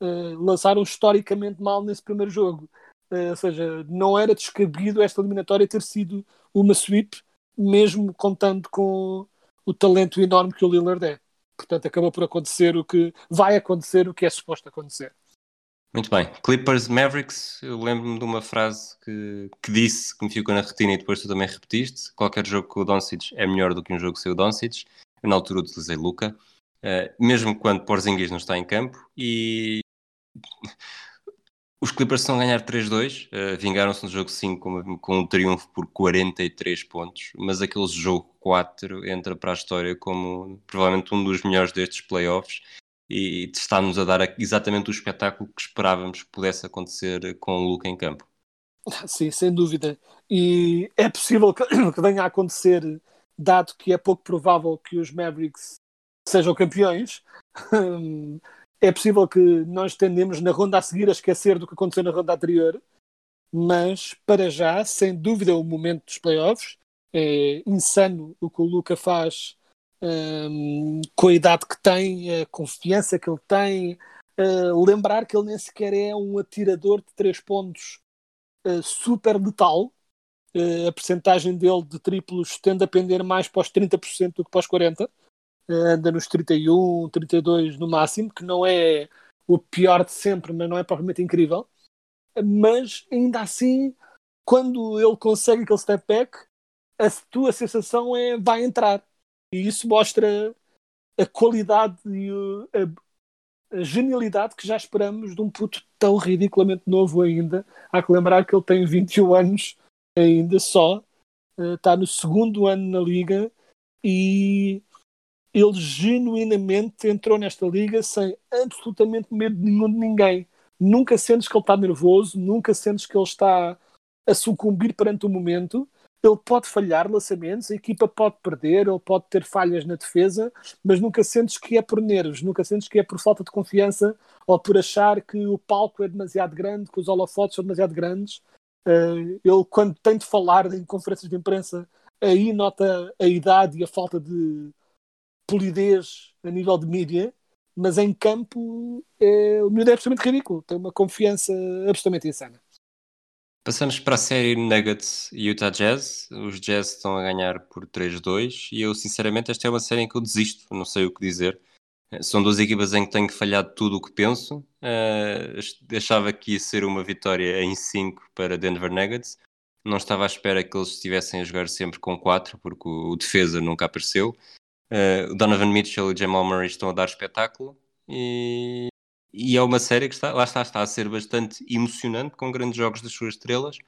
Uh, lançaram historicamente mal nesse primeiro jogo. Uh, ou seja, não era descabido esta eliminatória ter sido uma sweep, mesmo contando com o talento enorme que o Lillard é. Portanto, acabou por acontecer o que vai acontecer, o que é suposto acontecer. Muito bem. Clippers Mavericks, eu lembro-me de uma frase que, que disse, que me ficou na retina e depois tu também repetiste: qualquer jogo com o Doncic é melhor do que um jogo sem o Doncic. Eu, na altura, utilizei Luca, uh, mesmo quando Porzingis não está em campo. E os Clippers estão a ganhar 3-2, uh, eh, vingaram-se no jogo 5 com, com, um triunfo por 43 pontos, mas aquele jogo 4 entra para a história como provavelmente um dos melhores destes playoffs e está-nos a dar exatamente o espetáculo que esperávamos que pudesse acontecer com o Luca em campo. Sim, sem dúvida. E é possível que, que venha a acontecer, dado que é pouco provável que os Mavericks sejam campeões. é possível que nós tendemos na ronda a seguir a esquecer do que aconteceu na ronda anterior, mas para já, sem dúvida, o momento dos playoffs é insano o que o Luca faz um, com a idade que tem, a confiança que ele tem. Uh, lembrar que ele nem sequer é um atirador de três pontos uh, super letal. Uh, a percentagem dele de triplos tende a pender mais para os 30% do que para os 40% anda nos 31, 32 no máximo, que não é o pior de sempre, mas não é propriamente incrível. Mas ainda assim, quando ele consegue aquele step back, a tua sensação é vai entrar. E isso mostra a qualidade e a, a genialidade que já esperamos de um puto tão ridiculamente novo ainda. Há que lembrar que ele tem 21 anos ainda só, está no segundo ano na liga e ele genuinamente entrou nesta liga sem absolutamente medo nenhum de ninguém. Nunca sentes que ele está nervoso, nunca sentes que ele está a sucumbir perante o momento. Ele pode falhar lançamentos, a equipa pode perder, ele pode ter falhas na defesa, mas nunca sentes que é por nervos, nunca sentes que é por falta de confiança ou por achar que o palco é demasiado grande, que os holofotes são demasiado grandes. Uh, ele, quando tem de falar em conferências de imprensa, aí nota a idade e a falta de, polidez a nível de mídia, mas em campo é, o miúdo é absolutamente ridículo, tem uma confiança absolutamente insana. Passamos para a série Nuggets e Utah Jazz. Os Jazz estão a ganhar por 3-2 e eu, sinceramente, esta é uma série em que eu desisto, não sei o que dizer. São duas equipas em que tenho falhado tudo o que penso. Uh, achava que ia ser uma vitória em 5 para Denver Nuggets. Não estava à espera que eles estivessem a jogar sempre com 4, porque o defesa nunca apareceu. Uh, o Donovan Mitchell e o Jamal Murray estão a dar espetáculo e, e é uma série que está, lá está, está a ser bastante emocionante, com grandes jogos das suas estrelas,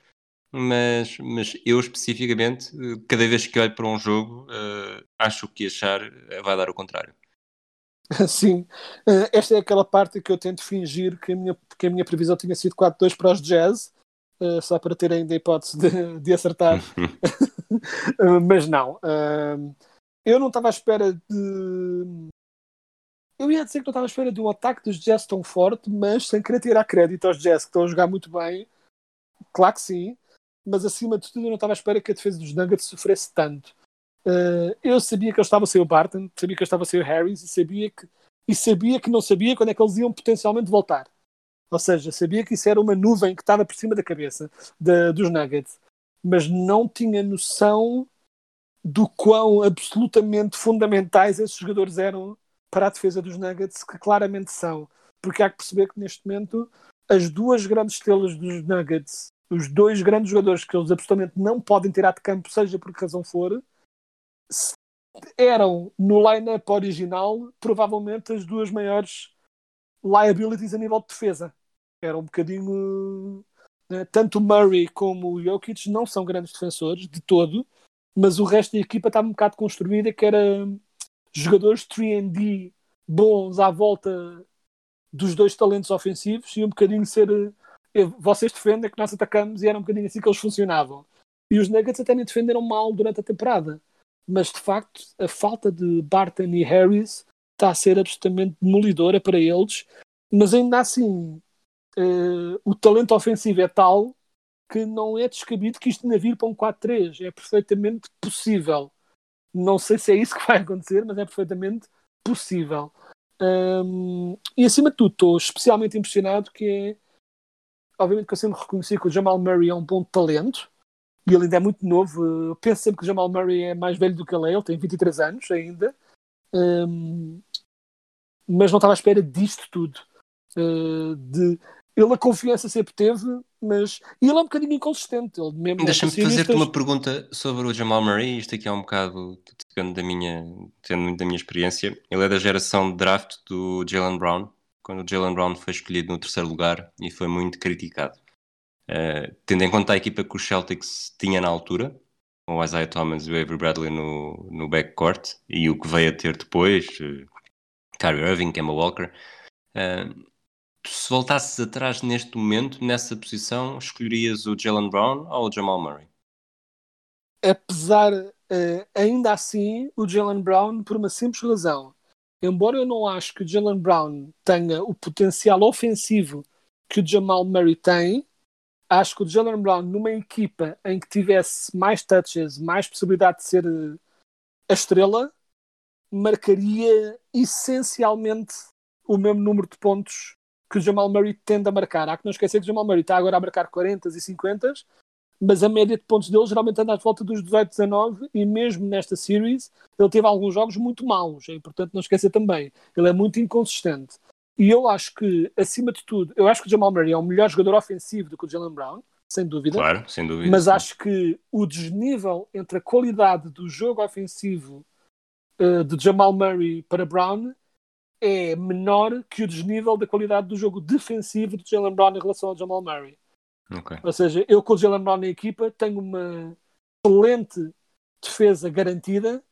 mas, mas eu especificamente, cada vez que olho para um jogo, uh, acho que achar vai dar o contrário. Sim, uh, esta é aquela parte que eu tento fingir que a minha, que a minha previsão tinha sido 4-2 para os Jazz, uh, só para ter ainda a hipótese de, de acertar, mas não. Uh, eu não estava à espera de. Eu ia dizer que não estava à espera de um ataque dos Jazz tão forte, mas sem querer tirar crédito aos Jazz que estão a jogar muito bem. Claro que sim, mas acima de tudo eu não estava à espera que a defesa dos Nuggets sofresse tanto. Uh, eu sabia que eles estavam sem o Barton, sabia que eles estavam sem o Harris e sabia que, e sabia que não sabia quando é que eles iam potencialmente voltar. Ou seja, sabia que isso era uma nuvem que estava por cima da cabeça de, dos Nuggets, mas não tinha noção do quão absolutamente fundamentais esses jogadores eram para a defesa dos Nuggets, que claramente são. Porque há que perceber que neste momento as duas grandes estrelas dos Nuggets, os dois grandes jogadores que eles absolutamente não podem tirar de campo, seja por que razão for, eram no line-up original provavelmente as duas maiores liabilities a nível de defesa. Era um bocadinho. Né? Tanto o Murray como o Jokic não são grandes defensores de todo, mas o resto da equipa estava um bocado construída que era jogadores 3D bons à volta dos dois talentos ofensivos e um bocadinho ser eh, vocês defendem que nós atacamos e era um bocadinho assim que eles funcionavam. E os Nuggets até nem defenderam mal durante a temporada. Mas de facto, a falta de Barton e Harris está a ser absolutamente demolidora para eles, mas ainda assim uh, o talento ofensivo é tal que não é descabido que isto ainda vir para um 4-3. É perfeitamente possível. Não sei se é isso que vai acontecer, mas é perfeitamente possível. Um, e acima de tudo, estou especialmente impressionado que é. Obviamente que eu sempre reconheci que o Jamal Murray é um bom talento e ele ainda é muito novo. Eu penso sempre que o Jamal Murray é mais velho do que ele é, ele tem 23 anos ainda. Um, mas não estava à espera disto tudo. Uh, de, ele a confiança sempre teve, mas ele é um bocadinho inconsistente. Deixa-me fazer-te uma pergunta sobre o Jamal Murray. Isto aqui é um bocado, tendo da minha, tendo da minha experiência. Ele é da geração de draft do Jalen Brown, quando o Jalen Brown foi escolhido no terceiro lugar e foi muito criticado. Uh, tendo em conta a equipa que o Celtics tinha na altura, com o Isaiah Thomas e o Avery Bradley no, no backcourt, e o que veio a ter depois, uh, Kyrie Irving, Kemba Walker, uh, se voltasses atrás neste momento, nessa posição, escolherias o Jalen Brown ou o Jamal Murray? Apesar, uh, ainda assim, o Jalen Brown, por uma simples razão. Embora eu não acho que o Jalen Brown tenha o potencial ofensivo que o Jamal Murray tem, acho que o Jalen Brown, numa equipa em que tivesse mais touches, mais possibilidade de ser eh, a estrela, marcaria essencialmente o mesmo número de pontos que o Jamal Murray tende a marcar. Há que não esquecer que o Jamal Murray está agora a marcar 40 e 50, mas a média de pontos dele geralmente anda à volta dos 18, 19 e mesmo nesta series ele teve alguns jogos muito maus, é importante não esquecer também. Ele é muito inconsistente. E eu acho que, acima de tudo, eu acho que o Jamal Murray é um melhor jogador ofensivo do que o Jalen Brown, sem dúvida. Claro, sem dúvida. Mas sim. acho que o desnível entre a qualidade do jogo ofensivo uh, de Jamal Murray para Brown é menor que o desnível da qualidade do jogo defensivo de Jalen Brown em relação ao Jamal Murray. Okay. Ou seja, eu com o Jalen Brown na equipa tenho uma excelente defesa garantida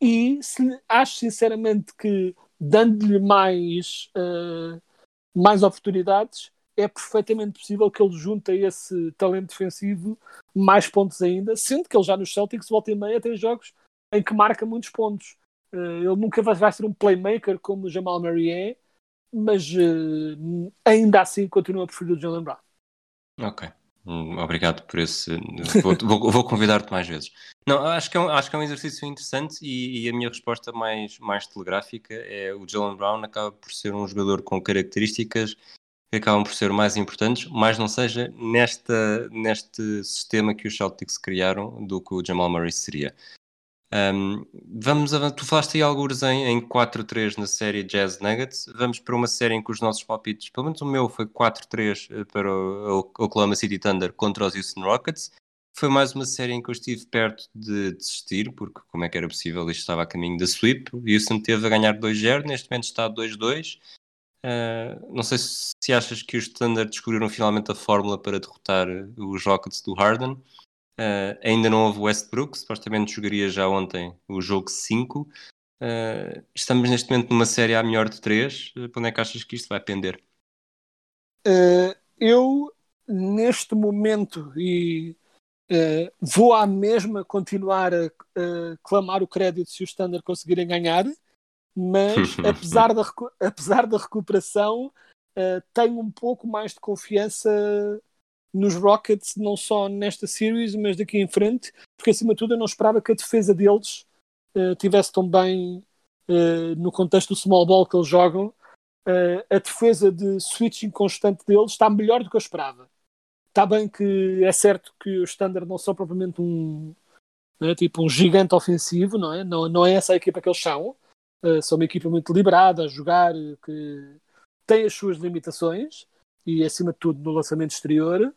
e se, acho sinceramente que dando-lhe mais, uh, mais oportunidades é perfeitamente possível que ele junte a esse talento defensivo mais pontos ainda, sendo que ele já nos Celtics volta e meia tem jogos em que marca muitos pontos. Uh, ele nunca vai, ser um playmaker como o Jamal Murray é, mas uh, ainda assim continua a preferir o Jalen Brown. Ok. Hum, obrigado por esse. Vou, vou, vou convidar-te mais vezes. Não, acho que é um, acho que é um exercício interessante e, e, a minha resposta mais, mais telegráfica é o Jalen Brown acaba por ser um jogador com características que acabam por ser mais importantes, mas não seja nesta, neste sistema que os Celtics criaram do que o Jamal Murray seria. Um, vamos tu falaste aí alguns em, em 4-3 na série Jazz Nuggets. Vamos para uma série em que os nossos palpites, pelo menos o meu, foi 4-3 eh, para o, Oklahoma City Thunder contra os Houston Rockets. Foi mais uma série em que eu estive perto de desistir, porque como é que era possível? Isto estava a caminho da sweep. Houston teve a ganhar 2-0, neste momento está 2-2. Uh, ah, não sei se, se achas que os Thunder descobriram finalmente a fórmula para derrotar os Rockets do Harden. Uh, ainda não houve Westbrook, supostamente jogaria já ontem o jogo 5. Uh, ah, estamos neste momento numa série à melhor de 3. Uh, para onde é que achas que isto vai pender? eu, neste momento, e vou à mesma continuar a, a, clamar o crédito se os Standard conseguirem ganhar, mas apesar, da, apesar da recuperação, tenho um pouco mais de confiança nos Rockets, não só nesta series, mas daqui em frente, porque acima de tudo eu não esperava que a defesa deles uh, tivesse tão bem uh, no contexto do small ball que eles jogam. Uh, a defesa de switching constante deles está melhor do que eu esperava. Está bem que é certo que os Standard não são propriamente um é, tipo um gigante ofensivo, não é? Não, não é essa a equipa que eles são. são uma equipa muito deliberada a jogar, que tem as suas limitações e acima de tudo no lançamento exterior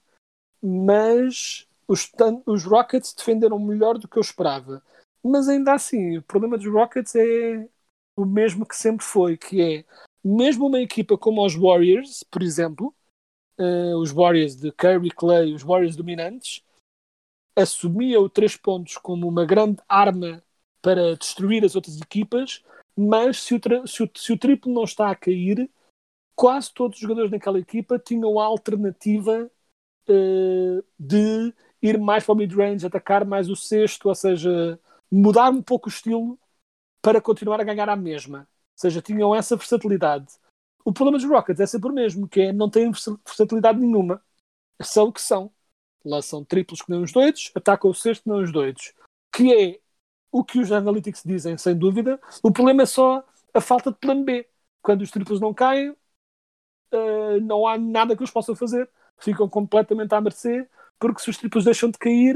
mas os, os Rockets defenderam melhor do que eu esperava. Mas ainda assim, o problema dos Rockets é o mesmo que sempre foi, que é mesmo uma equipa como os Warriors, por exemplo, uh, os Warriors de Curry, Clay, os Warriors dominantes, assumia o três pontos como uma grande arma para destruir as outras equipas, mas se o, se o, se o triplo não está a cair, quase todos os jogadores daquela equipa tinham a alternativa de ir mais para o mid-range, atacar mais o sexto, ou seja, mudar um pouco o estilo para continuar a ganhar a mesma. seja, tinham essa versatilidade. O problema dos Rockets é sempre o mesmo, que é não têm versatilidade nenhuma. São o que são. Lançam triplos que nem os doidos, atacam o sexto que nem os doidos. Que é o que os analytics dizem, sem dúvida. O problema é só a falta de plano B. Quando os triplos não caem, uh, não há nada que eles possam fazer. Ficam completamente à mercê, porque se os triplos deixam de cair,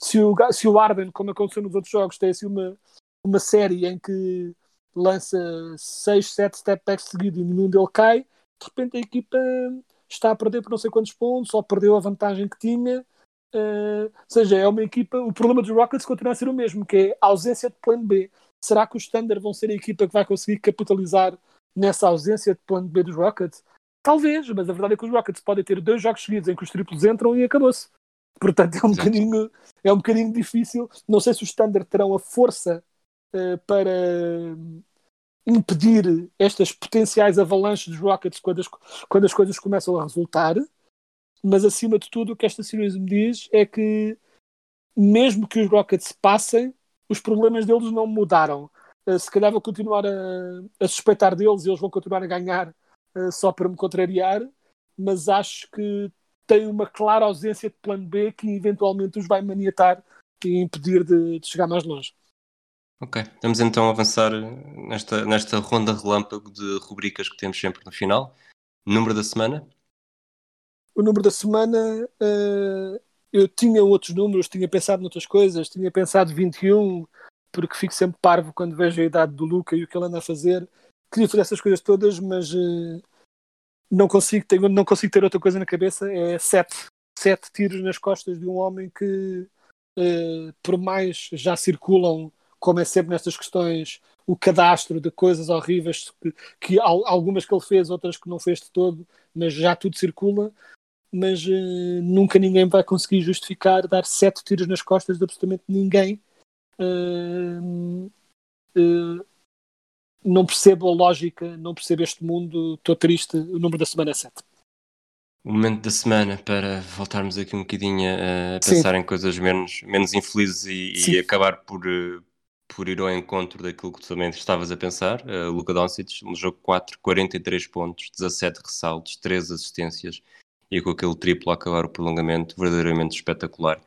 se o, se o Arden, como aconteceu nos outros jogos, tem assim uma, uma série em que lança 6, 7 step backs seguidos e nenhum dele cai, de repente a equipa está a perder por não sei quantos pontos, só perdeu a vantagem que tinha. Uh, ou seja, é uma equipa. O problema dos Rockets continua a ser o mesmo, que é a ausência de plano B. Será que os Thunder vão ser a equipa que vai conseguir capitalizar nessa ausência de plano B dos Rockets? Talvez, mas a verdade é que os Rockets podem ter dois jogos seguidos em que os triplos entram e acabou-se. Portanto, é um, bocadinho, é um bocadinho difícil. Não sei se os Thunder terão a força uh, para impedir estas potenciais avalanches dos Rockets quando as, quando as coisas começam a resultar. Mas, acima de tudo, o que esta series me diz é que, mesmo que os Rockets passem, os problemas deles não mudaram. Uh, se calhar vou continuar a, a, suspeitar deles e eles vão continuar a ganhar só para me contrariar, mas acho que tem uma clara ausência de plano B que eventualmente os vai maniatar e impedir de, de chegar mais longe. Ok, vamos então avançar nesta, nesta ronda relâmpago de rubricas que temos sempre no final. Número da semana? O número da semana, uh, eu tinha outros números, tinha pensado noutras coisas, tinha pensado 21, porque fico sempre parvo quando vejo a idade do Luca e o que ele anda a fazer. Queria fazer essas coisas todas, mas uh, não, consigo, tenho, não consigo ter outra coisa na cabeça. É sete, sete tiros nas costas de um homem que, uh, por mais já circulam como é sempre nestas questões, o cadastro de coisas horríveis, que, que algumas que ele fez, outras que não fez de todo, mas já tudo circula. Mas uh, nunca ninguém vai conseguir justificar dar sete tiros nas costas de absolutamente ninguém. Uh, não percebo a lógica, não percebo este mundo, estou triste. O número da semana é 7. O momento da semana para voltarmos aqui um bocadinho a pensar Sim. em coisas menos, menos infelizes e, e acabar por, por ir ao encontro daquilo que tu também estavas a pensar. Uh, Luka Doncic, no jogo 4, 43 pontos, 17 ressaltos, 3 assistências e com aquele triplo a acabar o prolongamento verdadeiramente espetacular.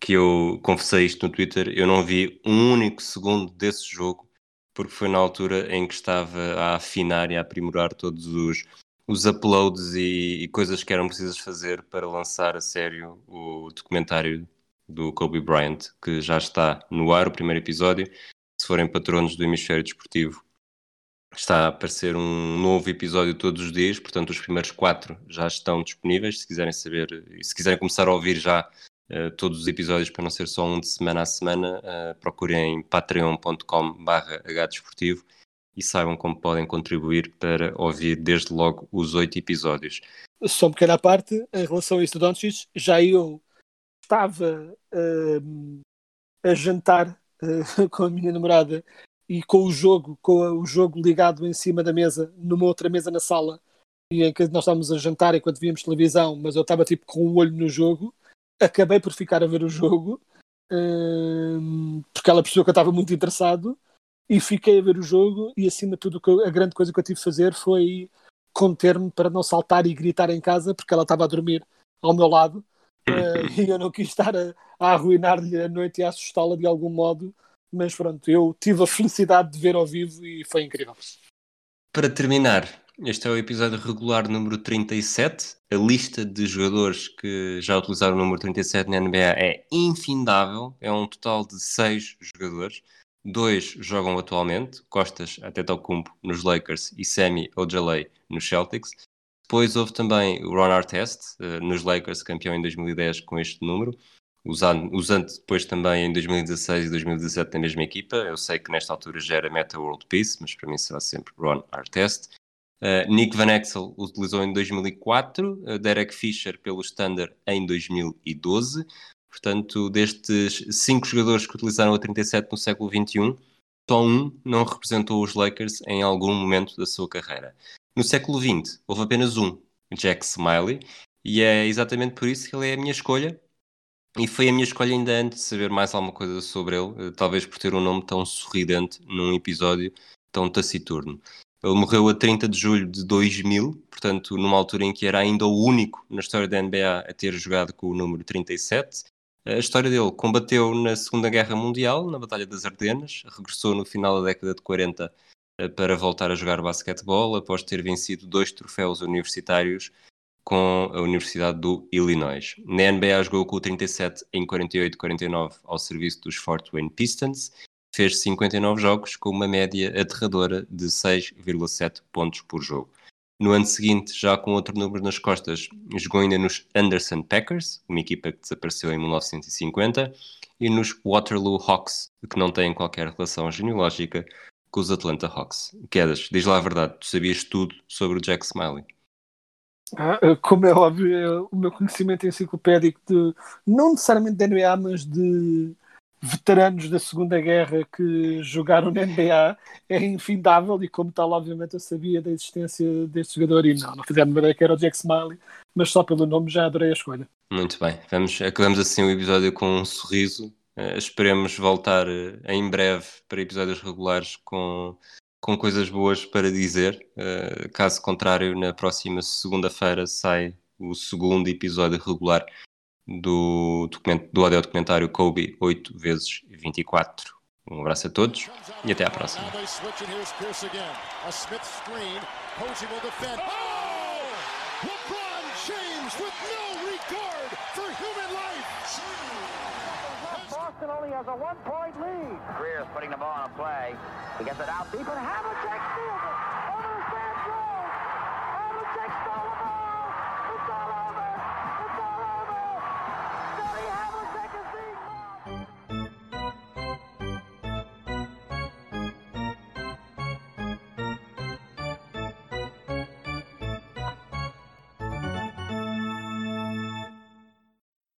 Que eu confessei isto no Twitter, eu não vi um único segundo desse jogo, porque foi na altura em que estava a afinar e a aprimorar todos os, os uploads e, e coisas que eram precisas fazer para lançar a sério o documentário do Kobe Bryant, que já está no ar, o primeiro episódio. Se forem patronos do Hemisfério Desportivo, está a aparecer um novo episódio todos os dias, portanto, os primeiros quatro já estão disponíveis. Se quiserem saber e se quiserem começar a ouvir já uh, todos os episódios para não ser só um de semana a semana, uh, procurem patreon.com/hdesportivo e saibam como podem contribuir para ouvir desde logo os oito episódios. Só um pequena parte, em relação a isso do já eu estava uh, a jantar uh, com a minha namorada e com o jogo, com o jogo ligado em cima da mesa, numa outra mesa na sala, e em que nós estávamos a jantar enquanto víamos televisão, mas eu estava tipo com o um olho no jogo, acabei por ficar a ver o jogo, uh, porque ela percebeu que eu estava muito interessado, e fiquei a ver o jogo, e acima de tudo a grande coisa que eu tive de fazer foi conter-me para não saltar e gritar em casa, porque ela estava a dormir ao meu lado, uh, e eu não quis estar a, a arruinar-lhe a noite e a assustá-la de algum modo, mas pronto, eu tive a felicidade de ver ao vivo e foi incrível. Para terminar, este é o episódio regular número 37. A lista de jogadores que já utilizaram o número 37 na NBA é infindável. É um total de 6 jogadores. Dois jogam atualmente, Costas Antetokounmpo nos Lakers e Semi Ojalei nos Celtics. Depois houve também o Ron Artest, uh, nos Lakers, campeão em 2010 com este número, usando, usando depois também em 2016 e 2017 na mesma equipa. Eu sei que nesta altura já era Meta World Peace, mas para mim será sempre Ron Artest. Uh, Nick Van Exel utilizou em 2004, uh, Derek Fisher pelo Thunder em 2012. Portanto, destes cinco jogadores que utilizaram a 37 no século XXI, só um não representou os Lakers em algum momento da sua carreira. No século XX, houve apenas um, Jack Smiley, e é exatamente por isso que ele é a minha escolha. E foi a minha escolha ainda antes de saber mais alguma coisa sobre ele, eh, talvez por ter um nome tão sorridente num episódio tão taciturno. Ele morreu a 30 de julho de 2000, portanto, numa altura em que era ainda o único na história da NBA a ter jogado com o número 37. A história dele combateu na Segunda Guerra Mundial, na Batalha das Ardenas, regressou no final da década de 40 eh, para voltar a jogar basquetebol após ter vencido dois troféus universitários com a Universidade do Illinois. Na NBA jogou com o 37 em 48-49 ao serviço dos Fort Wayne Pistons, fez 59 jogos com uma média aterradora de 6,7 pontos por jogo. No ano seguinte, já com outro número nas costas, jogou ainda nos Anderson Packers, uma equipa que desapareceu em 1950, e nos Waterloo Hawks, que não têm qualquer relação genealógica com os Atlanta Hawks. Quedas, diz lá a verdade, tu sabias tudo sobre o Jack Smiley. Ah, como é óbvio, é o meu conhecimento enciclopédico de, não necessariamente da NBA, mas de veteranos da Segunda Guerra que jogaram na NBA é infindável e como tal, obviamente, eu sabia da existência deste jogador e não, não fazia ideia que era o Jack Smiley, mas só pelo nome já adorei a escolha. Muito bem, vamos, acabamos assim o episódio com um sorriso. Uh, esperemos voltar uh, em breve para episódios regulares com com coisas boas para dizer. Uh, caso contrário, na próxima segunda-feira sai o segundo episódio regular do, do audio documentário Kobe 8 vezes 24. Um abraço a todos e até à próxima. Boston only has a one-point lead. Greer's putting the ball on a play. He gets it out deep, and Havlicek steals it.